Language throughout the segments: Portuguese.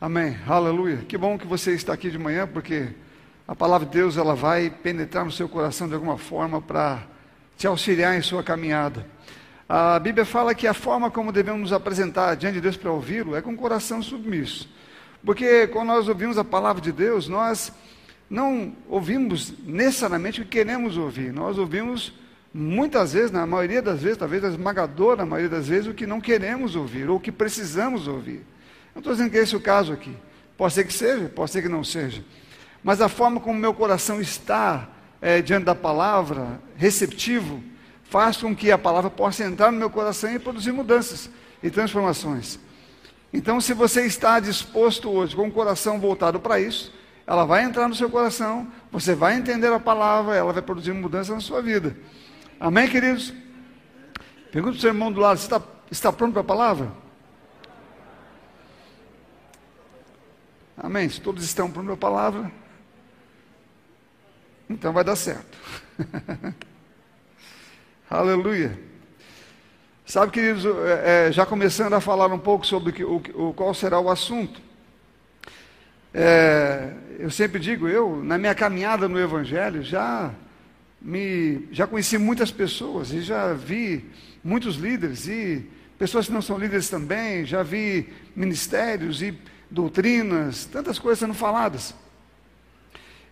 Amém. Aleluia. Que bom que você está aqui de manhã, porque a palavra de Deus ela vai penetrar no seu coração de alguma forma para te auxiliar em sua caminhada. A Bíblia fala que a forma como devemos nos apresentar diante de Deus para ouvi-lo é com o coração submisso. Porque quando nós ouvimos a palavra de Deus, nós não ouvimos necessariamente o que queremos ouvir. Nós ouvimos muitas vezes, na maioria das vezes, talvez esmagadora maioria das vezes, o que não queremos ouvir ou o que precisamos ouvir. Não estou dizendo que esse é o caso aqui. Pode ser que seja, pode ser que não seja. Mas a forma como meu coração está é, diante da palavra, receptivo, faz com que a palavra possa entrar no meu coração e produzir mudanças e transformações. Então, se você está disposto hoje com o coração voltado para isso, ela vai entrar no seu coração, você vai entender a palavra, ela vai produzir mudança na sua vida. Amém, queridos? Pergunta para o seu irmão do lado: está, está pronto para a palavra? Amém? Se todos estão para a palavra, então vai dar certo. Aleluia. Sabe, queridos, é, é, já começando a falar um pouco sobre o, o, qual será o assunto. É, eu sempre digo, eu, na minha caminhada no Evangelho, já, me, já conheci muitas pessoas e já vi muitos líderes e pessoas que não são líderes também, já vi ministérios e doutrinas, tantas coisas sendo faladas.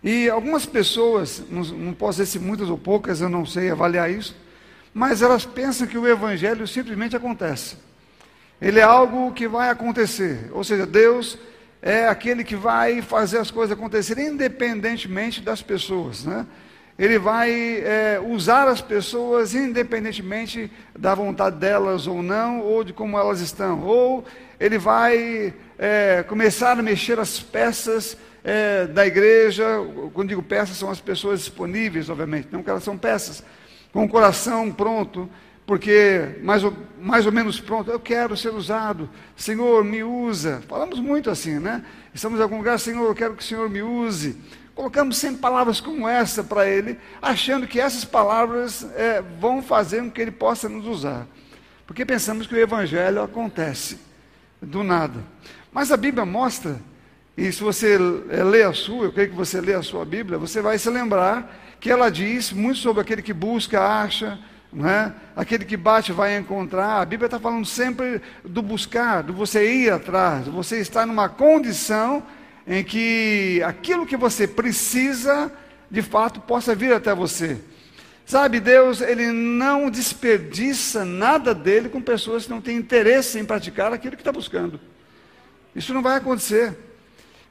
E algumas pessoas, não, não posso dizer se muitas ou poucas, eu não sei avaliar isso, mas elas pensam que o Evangelho simplesmente acontece. Ele é algo que vai acontecer, ou seja, Deus é aquele que vai fazer as coisas acontecerem independentemente das pessoas, né? Ele vai é, usar as pessoas independentemente da vontade delas ou não, ou de como elas estão, ou ele vai é, começar a mexer as peças é, da igreja. Quando digo peças, são as pessoas disponíveis, obviamente, não que elas são peças, com o coração pronto, porque mais ou, mais ou menos pronto, eu quero ser usado, Senhor, me usa. Falamos muito assim, né? Estamos em algum lugar, Senhor, eu quero que o Senhor me use. Colocamos sempre palavras como essa para Ele, achando que essas palavras é, vão fazer com que Ele possa nos usar. Porque pensamos que o Evangelho acontece do nada. Mas a Bíblia mostra, e se você lê a sua, eu creio que você lê a sua Bíblia, você vai se lembrar que ela diz muito sobre aquele que busca, acha, é? aquele que bate vai encontrar. A Bíblia está falando sempre do buscar, do você ir atrás, de você estar numa condição em que aquilo que você precisa, de fato, possa vir até você. Sabe, Deus, Ele não desperdiça nada dele com pessoas que não têm interesse em praticar aquilo que está buscando. Isso não vai acontecer.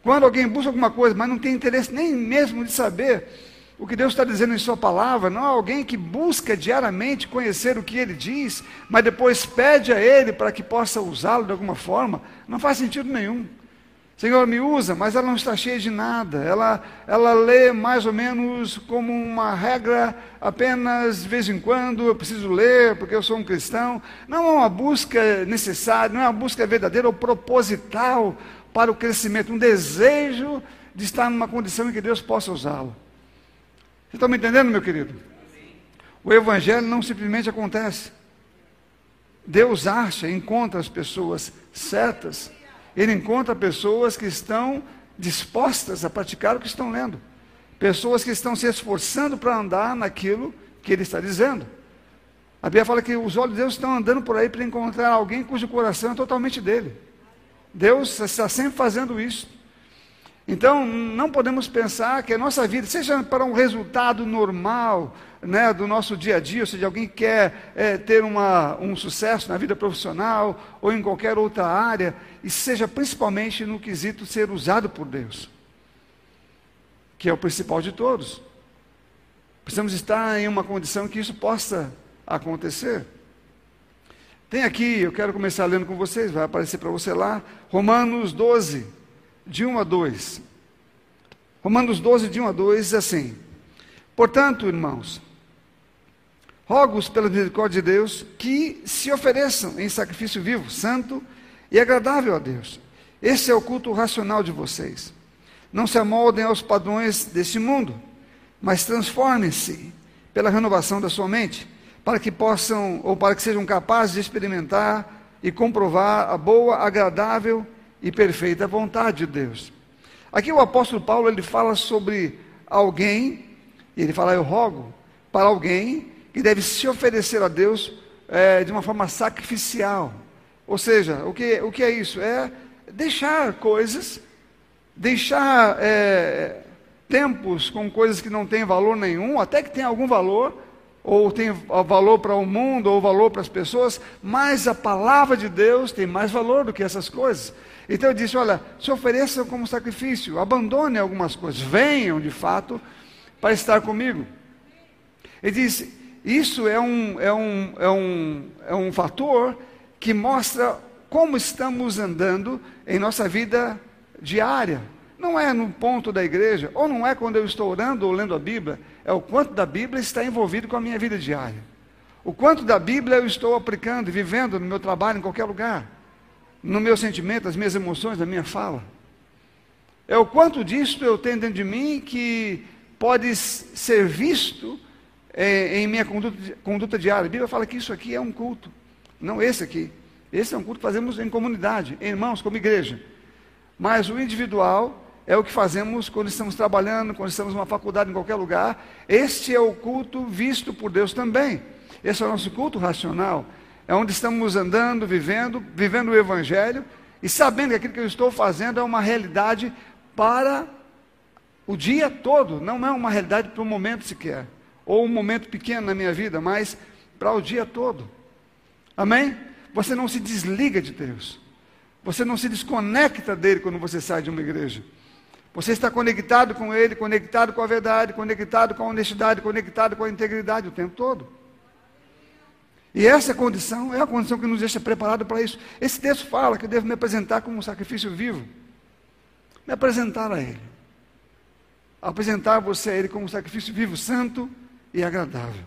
Quando alguém busca alguma coisa, mas não tem interesse nem mesmo de saber o que Deus está dizendo em Sua palavra, não é alguém que busca diariamente conhecer o que Ele diz, mas depois pede a Ele para que possa usá-lo de alguma forma, não faz sentido nenhum. Senhor, me usa, mas ela não está cheia de nada. Ela, ela lê mais ou menos como uma regra, apenas de vez em quando eu preciso ler, porque eu sou um cristão. Não é uma busca necessária, não é uma busca verdadeira ou proposital para o crescimento, um desejo de estar numa condição em que Deus possa usá-lo. Você está me entendendo, meu querido? O Evangelho não simplesmente acontece. Deus acha, encontra as pessoas certas ele encontra pessoas que estão dispostas a praticar o que estão lendo, pessoas que estão se esforçando para andar naquilo que ele está dizendo. A Bíblia fala que os olhos de Deus estão andando por aí para encontrar alguém cujo coração é totalmente dele. Deus está sempre fazendo isso. Então, não podemos pensar que a nossa vida, seja para um resultado normal né, do nosso dia a dia, ou seja, alguém quer é, ter uma, um sucesso na vida profissional ou em qualquer outra área, e seja principalmente no quesito ser usado por Deus, que é o principal de todos. Precisamos estar em uma condição que isso possa acontecer. Tem aqui, eu quero começar lendo com vocês, vai aparecer para você lá, Romanos 12 de 1 a 2. Romanos 12, de 1 a 2, diz assim: Portanto, irmãos, rogo-os pela misericórdia de Deus que se ofereçam em sacrifício vivo, santo e agradável a Deus. Esse é o culto racional de vocês. Não se amoldem aos padrões deste mundo, mas transformem-se pela renovação da sua mente, para que possam, ou para que sejam capazes de experimentar e comprovar a boa, agradável e perfeita vontade de Deus. Aqui o apóstolo Paulo ele fala sobre alguém, e ele fala, eu rogo para alguém que deve se oferecer a Deus é, de uma forma sacrificial. Ou seja, o que, o que é isso? É deixar coisas, deixar é, tempos com coisas que não têm valor nenhum, até que tem algum valor, ou tem valor para o mundo, ou valor para as pessoas, mas a palavra de Deus tem mais valor do que essas coisas. Então eu disse: olha, se ofereçam como sacrifício, abandone algumas coisas, venham de fato para estar comigo. Ele disse: isso é um, é um, é um, é um fator que mostra como estamos andando em nossa vida diária. Não é no ponto da igreja, ou não é quando eu estou orando ou lendo a Bíblia, é o quanto da Bíblia está envolvido com a minha vida diária. O quanto da Bíblia eu estou aplicando e vivendo no meu trabalho, em qualquer lugar. No meu sentimento, nas minhas emoções, na minha fala. É o quanto disso eu tenho dentro de mim que pode ser visto é, em minha conduta, conduta diária. A Bíblia fala que isso aqui é um culto, não esse aqui. Esse é um culto que fazemos em comunidade, em irmãos, como igreja. Mas o individual é o que fazemos quando estamos trabalhando, quando estamos numa faculdade, em qualquer lugar. Este é o culto visto por Deus também. Esse é o nosso culto racional. É onde estamos andando, vivendo, vivendo o Evangelho e sabendo que aquilo que eu estou fazendo é uma realidade para o dia todo, não é uma realidade para um momento sequer, ou um momento pequeno na minha vida, mas para o dia todo. Amém? Você não se desliga de Deus. Você não se desconecta dele quando você sai de uma igreja. Você está conectado com Ele, conectado com a verdade, conectado com a honestidade, conectado com a integridade o tempo todo. E essa condição é a condição que nos deixa preparado para isso. Esse texto fala que eu devo me apresentar como um sacrifício vivo. Me apresentar a Ele. Apresentar você a Ele como um sacrifício vivo, santo e agradável.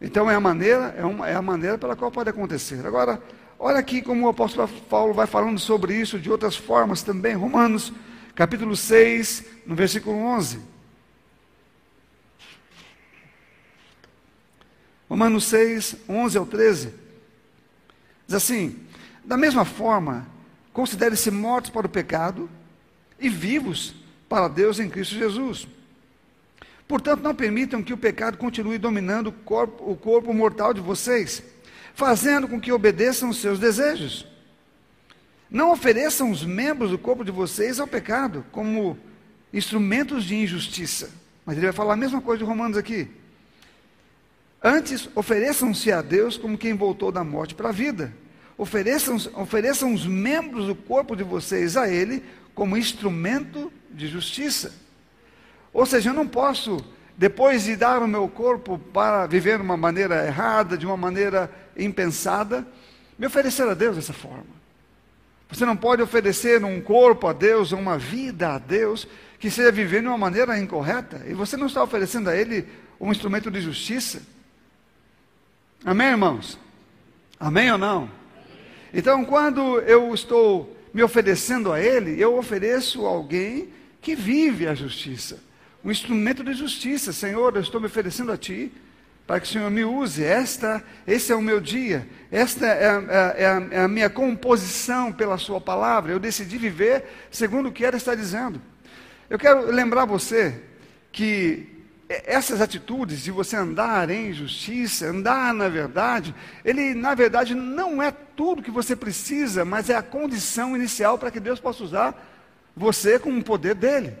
Então é a maneira, é, uma, é a maneira pela qual pode acontecer. Agora, olha aqui como o apóstolo Paulo vai falando sobre isso de outras formas também. Romanos capítulo 6, no versículo 11. Romanos 6, 11 ao 13. Diz assim: Da mesma forma, considere-se mortos para o pecado e vivos para Deus em Cristo Jesus. Portanto, não permitam que o pecado continue dominando o corpo, o corpo mortal de vocês, fazendo com que obedeçam os seus desejos. Não ofereçam os membros do corpo de vocês ao pecado como instrumentos de injustiça. Mas ele vai falar a mesma coisa de Romanos aqui. Antes, ofereçam-se a Deus como quem voltou da morte para a vida. Ofereçam, ofereçam os membros do corpo de vocês a Ele como instrumento de justiça. Ou seja, eu não posso, depois de dar o meu corpo para viver de uma maneira errada, de uma maneira impensada, me oferecer a Deus dessa forma. Você não pode oferecer um corpo a Deus, uma vida a Deus, que seja viver de uma maneira incorreta. E você não está oferecendo a Ele um instrumento de justiça. Amém, irmãos? Amém ou não? Então, quando eu estou me oferecendo a Ele, eu ofereço a alguém que vive a justiça. Um instrumento de justiça. Senhor, eu estou me oferecendo a Ti para que o Senhor me use. Esta, esse é o meu dia, esta é, é, é, a, é, a, minha composição pela Sua palavra. Eu decidi viver segundo o que ela está dizendo. Eu quero lembrar você que essas atitudes de você andar em justiça, andar na verdade, ele na verdade não é tudo que você precisa, mas é a condição inicial para que Deus possa usar você com o poder dele.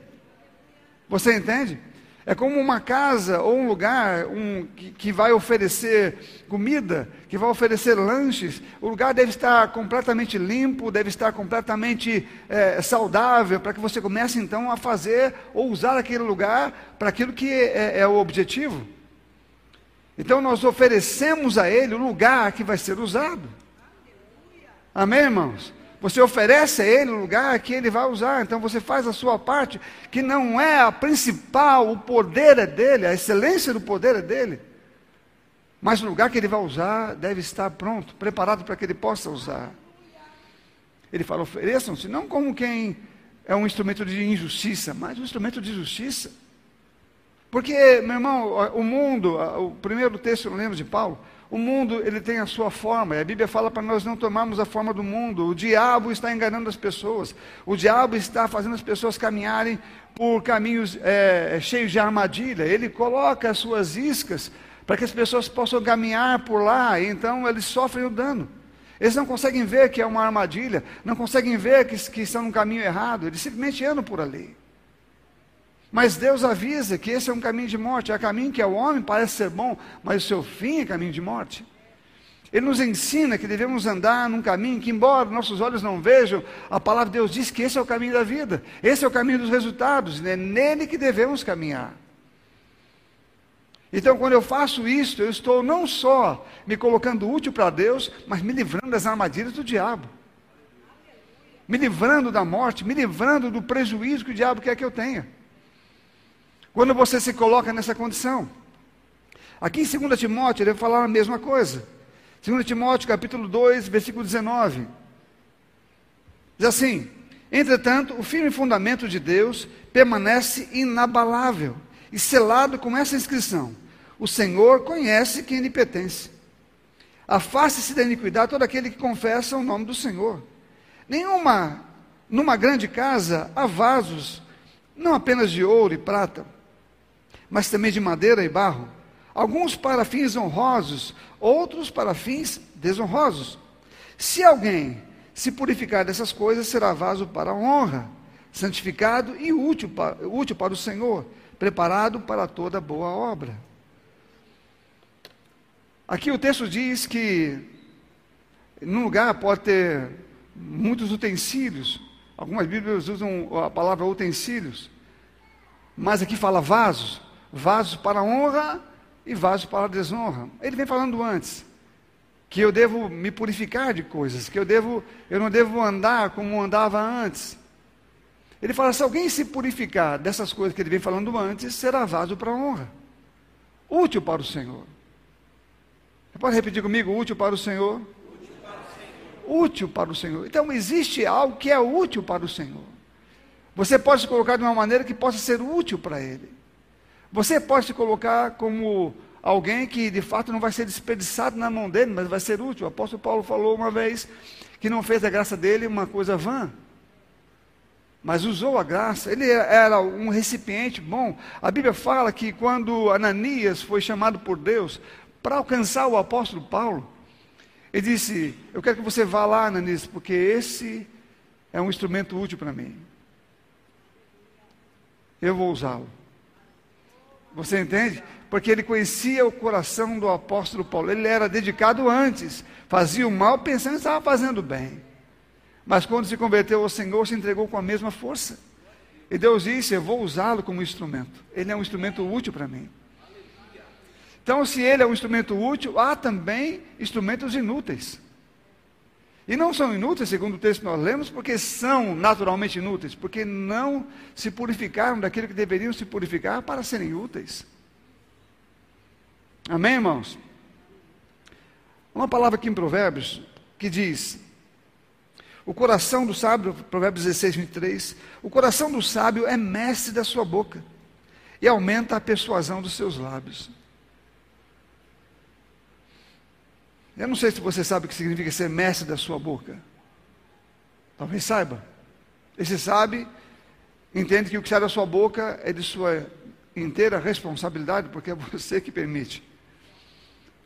Você entende? É como uma casa ou um lugar um, que, que, vai oferecer comida, que vai oferecer lanches. O lugar deve estar completamente limpo, deve estar completamente é, saudável, para que você comece então a fazer ou usar aquele lugar para aquilo que é, é o objetivo. Então nós oferecemos a ele o lugar que vai ser usado. Amém, irmãos? Você oferece a ele o lugar que ele vai usar. Então você faz a sua parte, que não é a principal, o poder é dele, a excelência do poder é dele. Mas o lugar que ele vai usar deve estar pronto, preparado para que ele possa usar. Ele fala: ofereçam-se, não como quem é um instrumento de injustiça, mas um instrumento de justiça. Porque, meu irmão, o mundo, o primeiro texto, eu lembro de Paulo, o mundo ele tem a sua forma, e a Bíblia fala para nós não tomarmos a forma do mundo. O diabo está enganando as pessoas, o diabo está fazendo as pessoas caminharem por caminhos é, cheios de armadilha. Ele coloca as suas iscas para que as pessoas possam caminhar por lá, e então eles sofrem o dano. Eles não conseguem ver que é uma armadilha, não conseguem ver que, que estão no caminho errado, eles simplesmente andam por ali. Mas Deus avisa que esse é um caminho de morte, é um caminho que ao homem parece ser bom, mas o seu fim é caminho de morte. Ele nos ensina que devemos andar num caminho que, embora nossos olhos não vejam, a palavra de Deus diz que esse é o caminho da vida, esse é o caminho dos resultados, é nele que devemos caminhar. Então, quando eu faço isso, eu estou não só me colocando útil para Deus, mas me livrando das armadilhas do diabo, me livrando da morte, me livrando do prejuízo que o diabo quer que eu tenha. Quando você se coloca nessa condição. Aqui em 2 Timóteo, ele vai falar a mesma coisa. 2 Timóteo, capítulo 2, versículo 19. Diz assim: Entretanto, o firme fundamento de Deus permanece inabalável e selado com essa inscrição: O Senhor conhece quem lhe pertence. Afaste-se da iniquidade todo aquele que confessa o nome do Senhor. Nenhuma, numa grande casa, há vasos, não apenas de ouro e prata, mas também de madeira e barro, alguns para fins honrosos, outros para fins desonrosos. Se alguém se purificar dessas coisas, será vaso para honra, santificado e útil para, útil para o Senhor, preparado para toda boa obra. Aqui o texto diz que num lugar pode ter muitos utensílios, algumas Bíblias usam a palavra utensílios, mas aqui fala vasos vasos para honra e vasos para desonra. Ele vem falando antes que eu devo me purificar de coisas, que eu devo, eu não devo andar como andava antes. Ele fala: se alguém se purificar dessas coisas que ele vem falando antes, será vaso para honra, útil para o Senhor. Você pode repetir comigo: útil para o Senhor? Útil para o Senhor. Útil para o Senhor. Então existe algo que é útil para o Senhor. Você pode se colocar de uma maneira que possa ser útil para Ele. Você pode se colocar como alguém que de fato não vai ser desperdiçado na mão dele, mas vai ser útil. O apóstolo Paulo falou uma vez que não fez da graça dele uma coisa vã, mas usou a graça. Ele era um recipiente bom. A Bíblia fala que quando Ananias foi chamado por Deus para alcançar o apóstolo Paulo, ele disse: Eu quero que você vá lá, Ananias, porque esse é um instrumento útil para mim. Eu vou usá-lo. Você entende? Porque ele conhecia o coração do apóstolo Paulo. Ele era dedicado antes, fazia o mal pensando que estava fazendo bem. Mas quando se converteu ao Senhor, se entregou com a mesma força. E Deus disse: Eu vou usá-lo como instrumento. Ele é um instrumento útil para mim. Então, se ele é um instrumento útil, há também instrumentos inúteis. E não são inúteis, segundo o texto que nós lemos, porque são naturalmente inúteis, porque não se purificaram daquilo que deveriam se purificar para serem úteis. Amém, irmãos? Uma palavra aqui em Provérbios que diz: O coração do sábio, Provérbios 16, 23, o coração do sábio é mestre da sua boca e aumenta a persuasão dos seus lábios. Eu não sei se você sabe o que significa ser mestre da sua boca. Talvez saiba. E se sabe, entende que o que sai da sua boca é de sua inteira responsabilidade, porque é você que permite.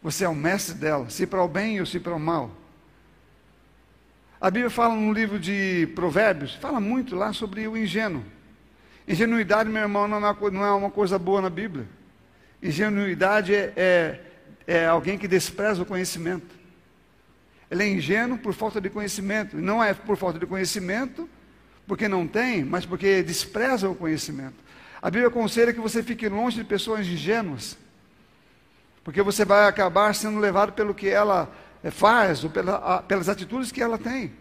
Você é o mestre dela, se para o bem ou se para o mal. A Bíblia fala no livro de Provérbios, fala muito lá sobre o ingênuo. Ingenuidade, meu irmão, não é uma coisa boa na Bíblia. Ingenuidade é, é é alguém que despreza o conhecimento. Ele é ingênuo por falta de conhecimento. Não é por falta de conhecimento, porque não tem, mas porque despreza o conhecimento. A Bíblia aconselha que você fique longe de pessoas ingênuas, porque você vai acabar sendo levado pelo que ela eh, faz, ou pela, pelas atitudes que ela tem.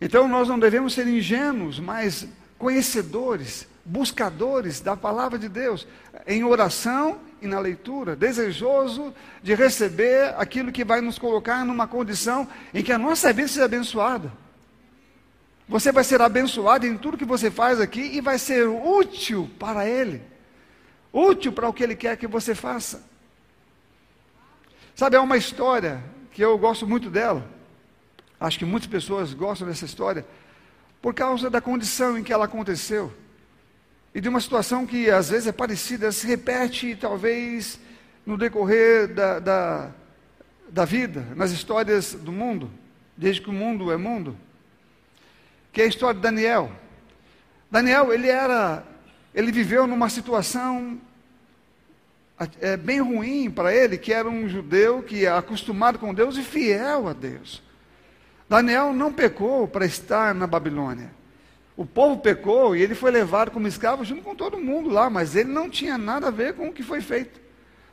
Então nós não devemos ser ingênuos, mas conhecedores, buscadores da palavra de Deus, em oração e na leitura, desejoso de receber aquilo que vai nos colocar numa condição em que a nossa vida seja abençoada. Você vai ser abençoado em tudo que você faz aqui e vai ser útil para Ele, útil para o que Ele quer que você faça. Sabe, é uma história que eu gosto muito dela. Acho que muitas pessoas gostam dessa história por causa da condição em que ela aconteceu e de uma situação que às vezes é parecida, se repete talvez no decorrer da, da, da vida, nas histórias do mundo, desde que o mundo é mundo, que é a história de Daniel. Daniel, ele era, ele viveu numa situação é, bem ruim para ele, que era um judeu que é acostumado com Deus e fiel a Deus. Daniel não pecou para estar na Babilônia. O povo pecou e ele foi levado como escravo junto com todo mundo lá, mas ele não tinha nada a ver com o que foi feito.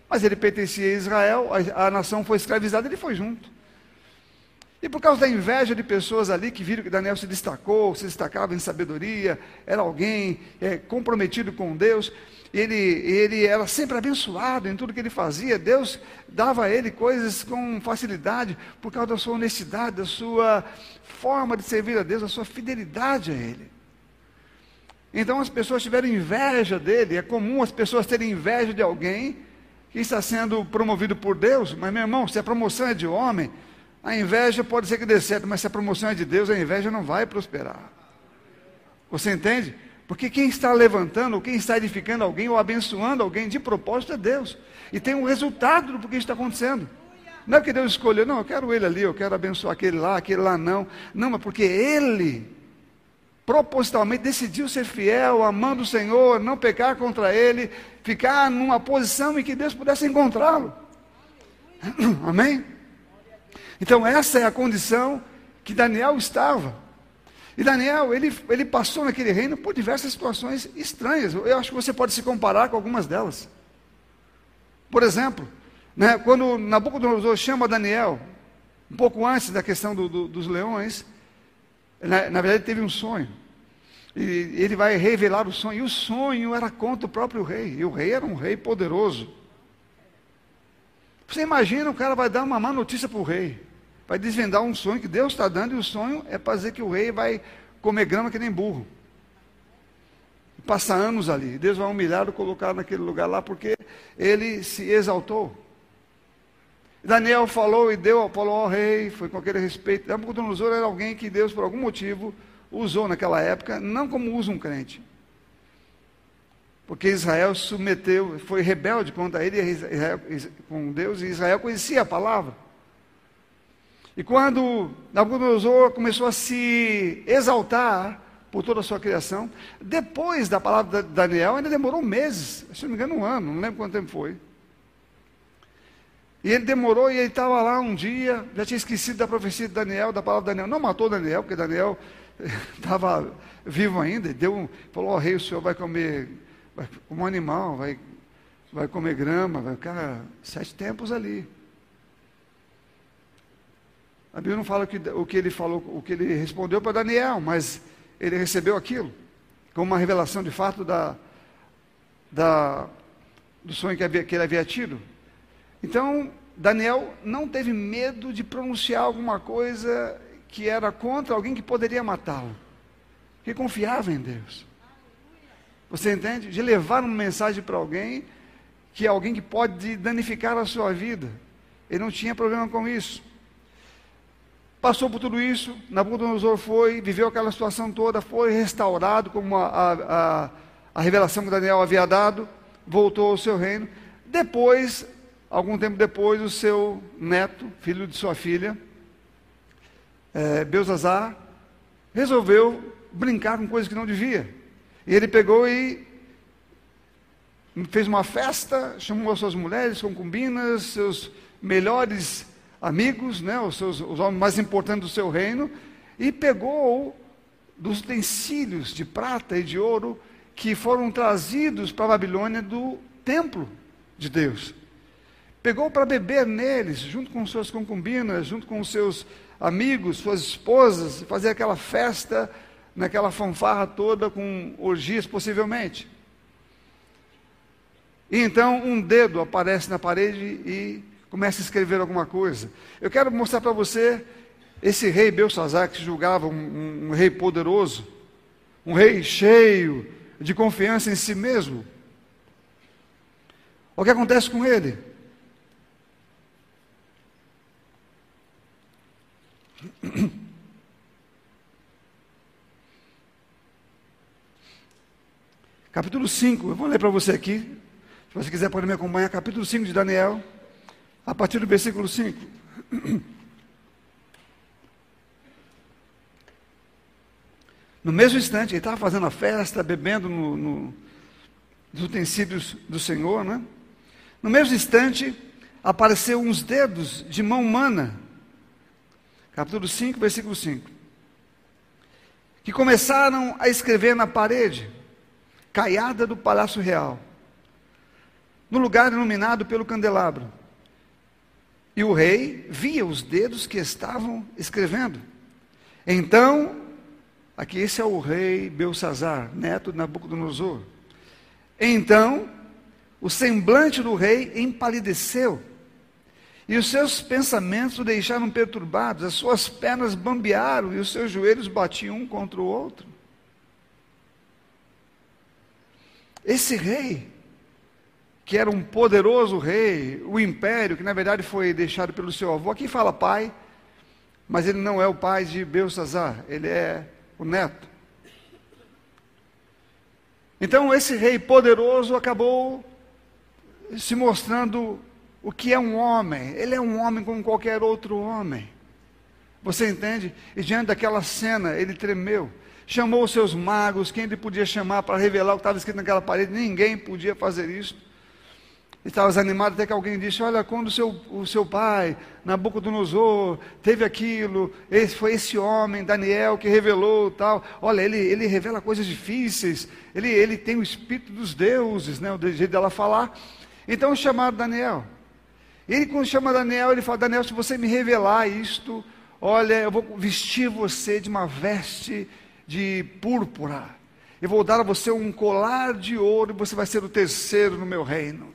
Mas ele pertencia a Israel, a, a nação foi escravizada, ele foi junto. E por causa da inveja de pessoas ali que viram que Daniel se destacou, se destacava em sabedoria, era alguém é, comprometido com Deus, ele, ele era sempre abençoado em tudo que ele fazia, Deus dava a ele coisas com facilidade, por causa da sua honestidade, da sua forma de servir a Deus, da sua fidelidade a Ele. Então as pessoas tiveram inveja dele, é comum as pessoas terem inveja de alguém que está sendo promovido por Deus, mas meu irmão, se a promoção é de homem, a inveja pode ser que dê certo, mas se a promoção é de Deus, a inveja não vai prosperar. Você entende? Porque quem está levantando, quem está edificando alguém ou abençoando alguém de propósito é Deus. E tem um resultado do que está acontecendo. Não é que Deus escolheu, não, eu quero ele ali, eu quero abençoar aquele lá, aquele lá não. Não, mas porque ele propositalmente decidiu ser fiel, amando o Senhor, não pecar contra Ele, ficar numa posição em que Deus pudesse encontrá-lo. Amém? Então, essa é a condição que Daniel estava. E Daniel, ele, ele passou naquele reino por diversas situações estranhas. Eu acho que você pode se comparar com algumas delas. Por exemplo, né, quando Nabucodonosor chama Daniel, um pouco antes da questão do, do, dos leões, na, na verdade, teve um sonho. E ele vai revelar o sonho. E o sonho era contra o próprio rei. E o rei era um rei poderoso. Você imagina, o cara vai dar uma má notícia para o rei. Vai desvendar um sonho que Deus está dando, e o sonho é para dizer que o rei vai comer grama que nem burro. Passa anos ali. Deus vai humilhar e colocar naquele lugar lá, porque ele se exaltou. Daniel falou e deu, falou ao rei, foi com aquele respeito. Nabucodonosor era alguém que Deus, por algum motivo, usou naquela época, não como usa um crente. Porque Israel submeteu, foi rebelde contra ele, Israel, com Deus, e Israel conhecia a palavra. E quando Nabucodonosor começou a se exaltar por toda a sua criação, depois da palavra de Daniel, ainda demorou meses, se não me engano, um ano, não lembro quanto tempo foi. E ele demorou e ele estava lá um dia, já tinha esquecido da profecia de Daniel, da palavra de Daniel. Não matou Daniel, porque Daniel estava vivo ainda. Deu um, falou: Ó oh, rei, o senhor vai comer vai, um animal, vai, vai comer grama, vai ficar sete tempos ali. A Bíblia não fala o que, o que ele falou, o que ele respondeu para Daniel, mas ele recebeu aquilo como uma revelação de fato da, da, do sonho que, havia, que ele havia tido. Então, Daniel não teve medo de pronunciar alguma coisa que era contra alguém que poderia matá-lo, que confiava em Deus. Você entende? De levar uma mensagem para alguém que é alguém que pode danificar a sua vida. Ele não tinha problema com isso. Passou por tudo isso, Nabucodonosor foi, viveu aquela situação toda, foi restaurado como a, a, a, a revelação que Daniel havia dado, voltou ao seu reino. Depois Algum tempo depois, o seu neto, filho de sua filha, é, Belzazar, resolveu brincar com coisas que não devia. E ele pegou e fez uma festa, chamou as suas mulheres, concubinas, seus melhores amigos, né, os, seus, os homens mais importantes do seu reino, e pegou dos utensílios de prata e de ouro que foram trazidos para a Babilônia do templo de Deus pegou para beber neles, junto com suas concubinas, junto com seus amigos, suas esposas, fazer aquela festa, naquela fanfarra toda, com orgias possivelmente. E então um dedo aparece na parede e começa a escrever alguma coisa. Eu quero mostrar para você esse rei Belsazar, que se julgava um, um, um rei poderoso, um rei cheio de confiança em si mesmo, o que acontece com ele? Capítulo 5, eu vou ler para você aqui. Se você quiser pode me acompanhar, capítulo 5 de Daniel, a partir do versículo 5. No mesmo instante, ele estava fazendo a festa, bebendo no, no, nos utensílios do Senhor, né? No mesmo instante, apareceu uns dedos de mão humana. Capítulo 5, versículo 5. Que começaram a escrever na parede, caiada do palácio real, no lugar iluminado pelo candelabro. E o rei via os dedos que estavam escrevendo. Então Aqui esse é o rei Belsazar, neto de Nabucodonosor. Então, o semblante do rei empalideceu, e os seus pensamentos o deixaram perturbados, as suas pernas bambearam e os seus joelhos batiam um contra o outro. Esse rei, que era um poderoso rei, o império, que na verdade foi deixado pelo seu avô, aqui fala pai, mas ele não é o pai de Belsazar, ele é o neto. Então, esse rei poderoso acabou se mostrando o que é um homem. Ele é um homem como qualquer outro homem. Você entende? E diante daquela cena, ele tremeu. Chamou os seus magos, quem ele podia chamar para revelar o que estava escrito naquela parede. Ninguém podia fazer isso estava desanimado até que alguém disse: Olha, quando o seu, o seu pai, Nabucodonosor, teve aquilo, esse, foi esse homem, Daniel, que revelou tal. Olha, ele, ele revela coisas difíceis, ele, ele tem o espírito dos deuses, né, o jeito dela falar. Então chamaram Daniel. Ele, quando chama Daniel, ele fala: Daniel, se você me revelar isto, olha, eu vou vestir você de uma veste de púrpura. Eu vou dar a você um colar de ouro e você vai ser o terceiro no meu reino.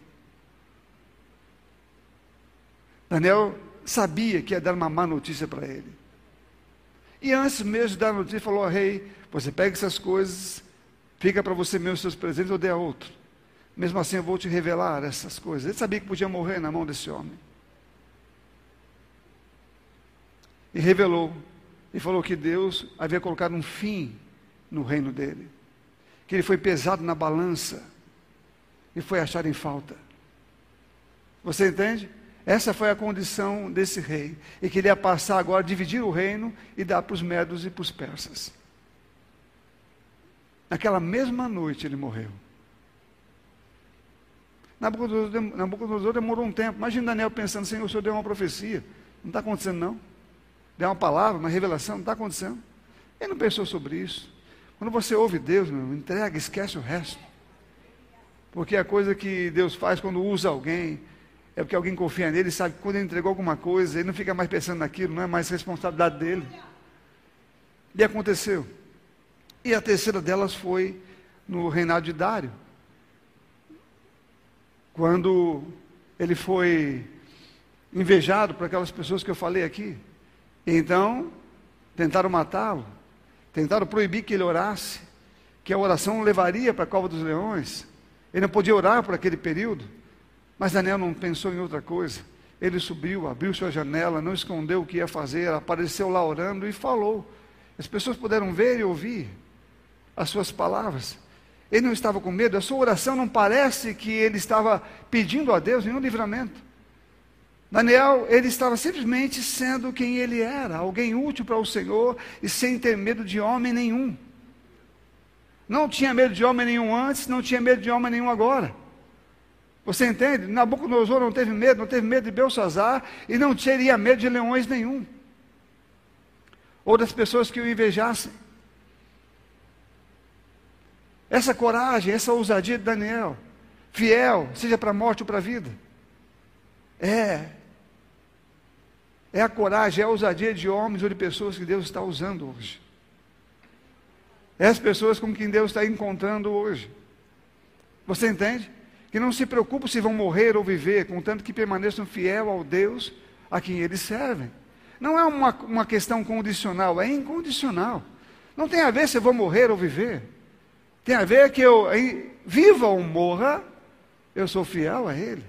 Daniel sabia que ia dar uma má notícia para ele. E antes mesmo de dar a notícia, falou rei: Você pega essas coisas, fica para você mesmo os seus presentes, eu dei a outro. Mesmo assim, eu vou te revelar essas coisas. Ele sabia que podia morrer na mão desse homem. E revelou. E falou que Deus havia colocado um fim no reino dele. Que ele foi pesado na balança e foi achado em falta. Você entende? Essa foi a condição desse rei. E que ele ia passar agora, dividir o reino e dar para os medos e para os persas. Naquela mesma noite ele morreu. Nabucodonosor, demorou um tempo. Imagina Daniel pensando, Senhor, o Senhor deu uma profecia. Não está acontecendo, não. Deu uma palavra, uma revelação, não está acontecendo. Ele não pensou sobre isso. Quando você ouve Deus, meu, entrega, esquece o resto. Porque a coisa que Deus faz quando usa alguém, é porque alguém confia nele sabe que quando ele entregou alguma coisa, ele não fica mais pensando naquilo, não é mais responsabilidade dele. E aconteceu. E a terceira delas foi no reinado de Dário. Quando ele foi invejado por aquelas pessoas que eu falei aqui. Então, tentaram matá-lo, tentaram proibir que ele orasse, que a oração levaria para a cova dos leões. Ele não podia orar por aquele período. Mas Daniel não pensou em outra coisa. Ele subiu, abriu sua janela, não escondeu o que ia fazer, apareceu lá orando e falou. As pessoas puderam ver e ouvir as suas palavras. Ele não estava com medo, a sua oração não parece que ele estava pedindo a Deus nenhum livramento. Daniel, ele estava simplesmente sendo quem ele era, alguém útil para o Senhor e sem ter medo de homem nenhum. Não tinha medo de homem nenhum antes, não tinha medo de homem nenhum agora. Você entende? Nabucodonosor não teve medo, não teve medo de Belsazar e não teria medo de leões nenhum. Ou das pessoas que o invejassem. Essa coragem, essa ousadia de Daniel, fiel, seja para a morte ou para a vida. É. É a coragem, é a ousadia de homens ou de pessoas que Deus está usando hoje. É as pessoas com quem Deus está encontrando hoje. Você entende? que não se preocupam se vão morrer ou viver, contanto que permaneçam fiel ao Deus a quem eles servem. Não é uma, uma questão condicional, é incondicional. Não tem a ver se eu vou morrer ou viver. Tem a ver que eu viva ou morra, eu sou fiel a Ele.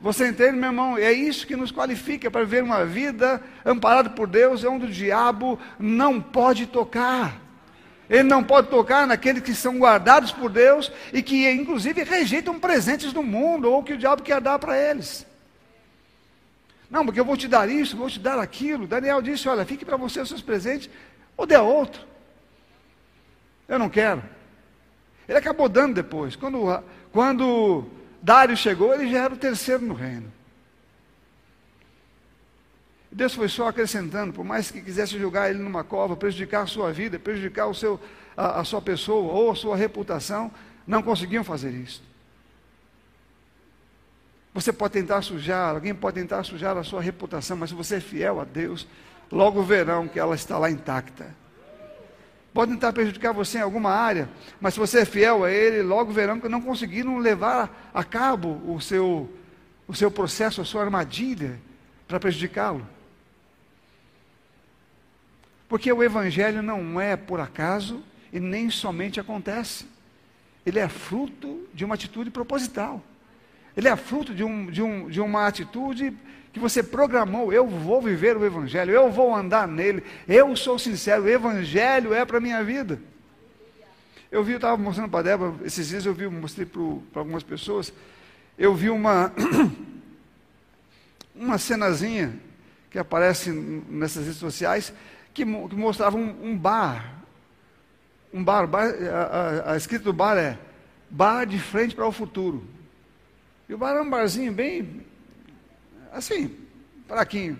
Você entende, meu irmão? É isso que nos qualifica para viver uma vida amparada por Deus, onde o diabo não pode tocar. Ele não pode tocar naqueles que são guardados por Deus e que, inclusive, rejeitam presentes do mundo ou que o diabo quer dar para eles. Não, porque eu vou te dar isso, vou te dar aquilo. Daniel disse: Olha, fique para você os seus presentes, ou dê outro. Eu não quero. Ele acabou dando depois. Quando, quando Dário chegou, ele já era o terceiro no reino. Deus foi só acrescentando, por mais que quisesse jogar ele numa cova, prejudicar a sua vida, prejudicar o seu, a, a sua pessoa ou a sua reputação, não conseguiam fazer isso. Você pode tentar sujar, alguém pode tentar sujar a sua reputação, mas se você é fiel a Deus, logo verão que ela está lá intacta. Pode tentar prejudicar você em alguma área, mas se você é fiel a Ele, logo verão que não conseguiram levar a cabo o seu, o seu processo, a sua armadilha para prejudicá-lo. Porque o Evangelho não é por acaso e nem somente acontece. Ele é fruto de uma atitude proposital. Ele é fruto de, um, de, um, de uma atitude que você programou. Eu vou viver o Evangelho, eu vou andar nele. Eu sou sincero, o Evangelho é para a minha vida. Eu vi, eu estava mostrando para a Débora, esses dias eu vi, mostrei para algumas pessoas, eu vi uma, uma cenazinha que aparece nessas redes sociais, que, que mostrava um, um, bar. Um bar, bar a, a, a escrita do bar é Bar de frente para o futuro. E o bar era um barzinho bem, assim, fraquinho.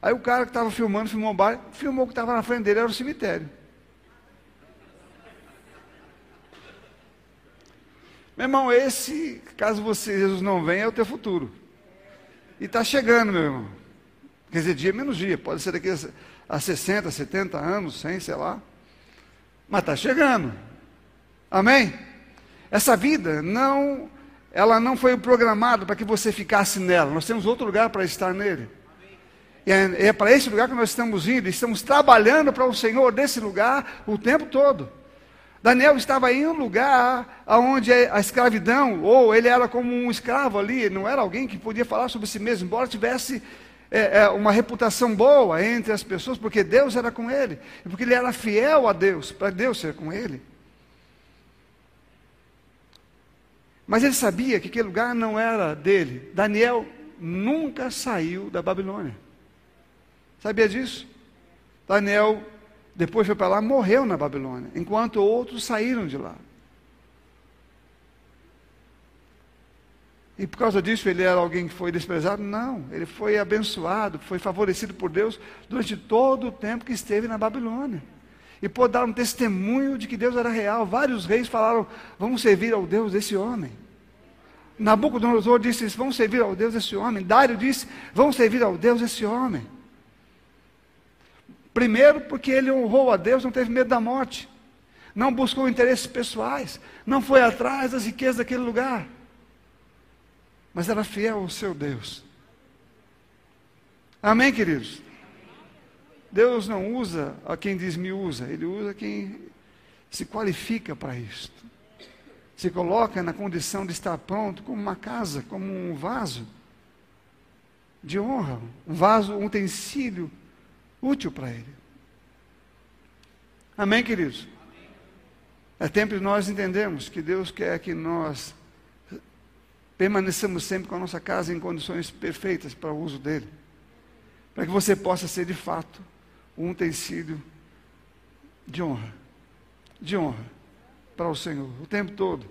Aí o cara que estava filmando, filmou o bar, filmou o que estava na frente dele, era o cemitério. Meu irmão, esse, caso você, Jesus não venha, é o teu futuro. E está chegando, meu irmão. Quer dizer, dia menos dia, pode ser daqui a 60, 70 anos, 100, sei lá. Mas está chegando. Amém? Essa vida não ela não foi programada para que você ficasse nela. Nós temos outro lugar para estar nele. E é, é para esse lugar que nós estamos indo. Estamos trabalhando para o Senhor desse lugar o tempo todo. Daniel estava em um lugar onde a escravidão, ou ele era como um escravo ali, não era alguém que podia falar sobre si mesmo, embora tivesse é, é, uma reputação boa entre as pessoas, porque Deus era com ele, e porque ele era fiel a Deus, para Deus ser com ele. Mas ele sabia que aquele lugar não era dele. Daniel nunca saiu da Babilônia. Sabia disso? Daniel, depois foi para lá, morreu na Babilônia, enquanto outros saíram de lá. E por causa disso ele era alguém que foi desprezado? Não, ele foi abençoado, foi favorecido por Deus durante todo o tempo que esteve na Babilônia. E pôde dar um testemunho de que Deus era real. Vários reis falaram: vamos servir ao Deus desse homem. Nabucodonosor disse: Vamos servir ao Deus desse homem. Dário disse: Vamos servir ao Deus desse homem. Primeiro, porque ele honrou a Deus, não teve medo da morte, não buscou interesses pessoais, não foi atrás das riquezas daquele lugar, mas era fiel ao seu Deus. Amém, queridos? Deus não usa a quem diz me usa, Ele usa quem se qualifica para isto se coloca na condição de estar pronto como uma casa, como um vaso de honra, um vaso, um utensílio útil para ele. Amém, queridos? É tempo de nós entendermos que Deus quer que nós permaneçamos sempre com a nossa casa em condições perfeitas para o uso dele. Para que você possa ser de fato um utensílio de honra. De honra para o Senhor o tempo todo,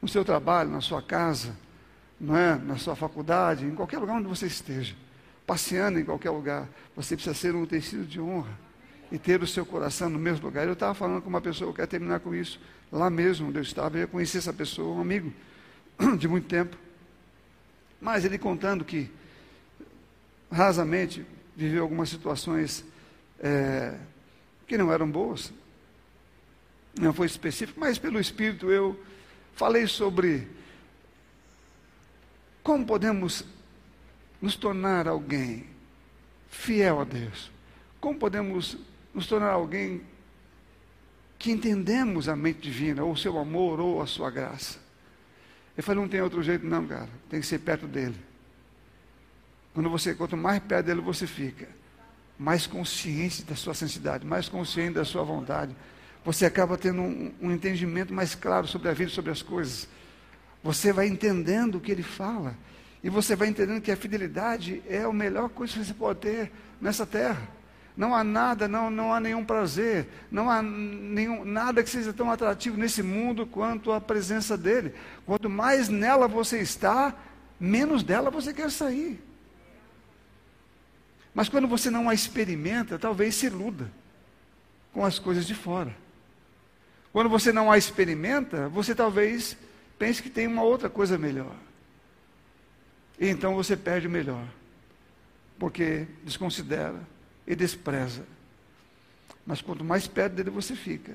no seu trabalho, na sua casa, não é? na sua faculdade, em qualquer lugar onde você esteja, passeando em qualquer lugar, você precisa ser um tecido de honra e ter o seu coração no mesmo lugar. Eu estava falando com uma pessoa, eu quero terminar com isso, lá mesmo onde eu estava, eu conheci essa pessoa, um amigo de muito tempo, mas ele contando que, rasamente, viveu algumas situações é, que não eram boas, não foi específico, mas pelo Espírito eu falei sobre como podemos nos tornar alguém fiel a Deus? Como podemos nos tornar alguém que entendemos a mente divina, ou o seu amor, ou a sua graça? Eu falei, não tem outro jeito não, cara. Tem que ser perto dele. Quando você, quanto mais perto dele você fica, mais consciente da sua sensibilidade, mais consciente da sua vontade, você acaba tendo um, um entendimento mais claro sobre a vida, sobre as coisas. Você vai entendendo o que ele fala. E você vai entendendo que a fidelidade é a melhor coisa que você pode ter nessa terra. Não há nada, não, não há nenhum prazer, não há nenhum, nada que seja tão atrativo nesse mundo quanto a presença dele. Quanto mais nela você está, menos dela você quer sair. Mas quando você não a experimenta, talvez se iluda com as coisas de fora. Quando você não a experimenta, você talvez pense que tem uma outra coisa melhor. E então você perde o melhor, porque desconsidera e despreza. Mas quanto mais perto dele você fica,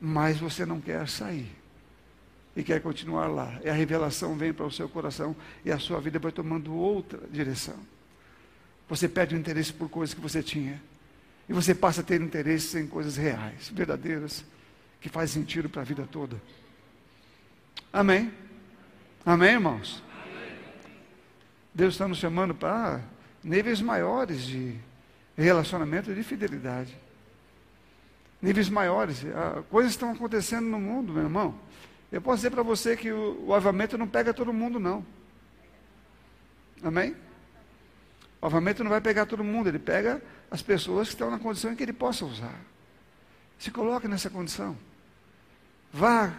mais você não quer sair e quer continuar lá. E a revelação vem para o seu coração e a sua vida vai tomando outra direção. Você perde o interesse por coisas que você tinha. E você passa a ter interesse em coisas reais, verdadeiras, que fazem sentido para a vida toda. Amém? Amém, irmãos? Amém. Deus está nos chamando para níveis maiores de relacionamento e de fidelidade. Níveis maiores. Ah, coisas estão acontecendo no mundo, meu irmão. Eu posso dizer para você que o, o avamento não pega todo mundo, não. Amém? O avamento não vai pegar todo mundo, ele pega as pessoas que estão na condição em que ele possa usar. Se coloque nessa condição. Vá,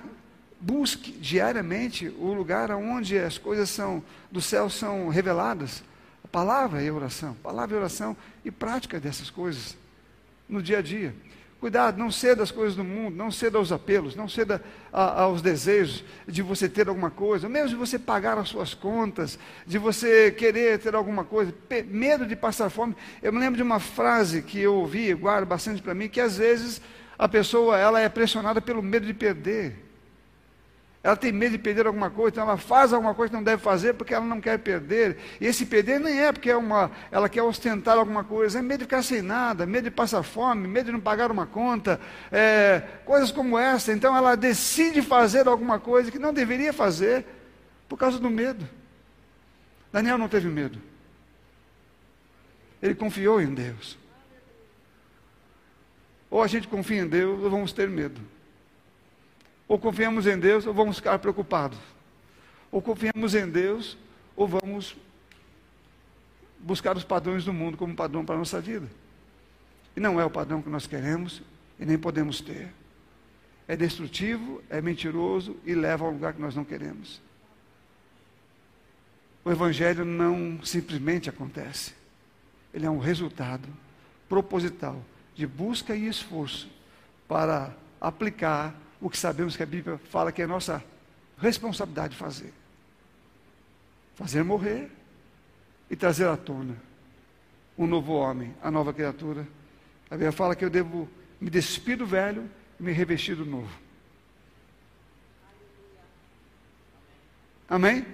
busque diariamente o lugar onde as coisas são do céu são reveladas. A palavra e a oração, palavra e oração e prática dessas coisas no dia a dia. Cuidado, não ceda às coisas do mundo, não ceda aos apelos, não ceda a, aos desejos de você ter alguma coisa, mesmo de você pagar as suas contas, de você querer ter alguma coisa, medo de passar fome. Eu me lembro de uma frase que eu ouvi, guardo bastante para mim, que às vezes a pessoa ela é pressionada pelo medo de perder. Ela tem medo de perder alguma coisa, então ela faz alguma coisa que não deve fazer porque ela não quer perder. E esse perder nem é porque é uma, ela quer ostentar alguma coisa, é medo de ficar sem nada, medo de passar fome, medo de não pagar uma conta, é, coisas como essa. Então ela decide fazer alguma coisa que não deveria fazer por causa do medo. Daniel não teve medo. Ele confiou em Deus. Ou a gente confia em Deus, ou vamos ter medo. Ou confiamos em Deus ou vamos ficar preocupados. Ou confiamos em Deus ou vamos buscar os padrões do mundo como padrão para a nossa vida. E não é o padrão que nós queremos e nem podemos ter. É destrutivo, é mentiroso e leva a um lugar que nós não queremos. O Evangelho não simplesmente acontece. Ele é um resultado proposital de busca e esforço para aplicar o que sabemos que a Bíblia fala que é nossa responsabilidade fazer. Fazer morrer e trazer à tona um novo homem, a nova criatura. A Bíblia fala que eu devo me despir do velho e me revestir do novo. Amém?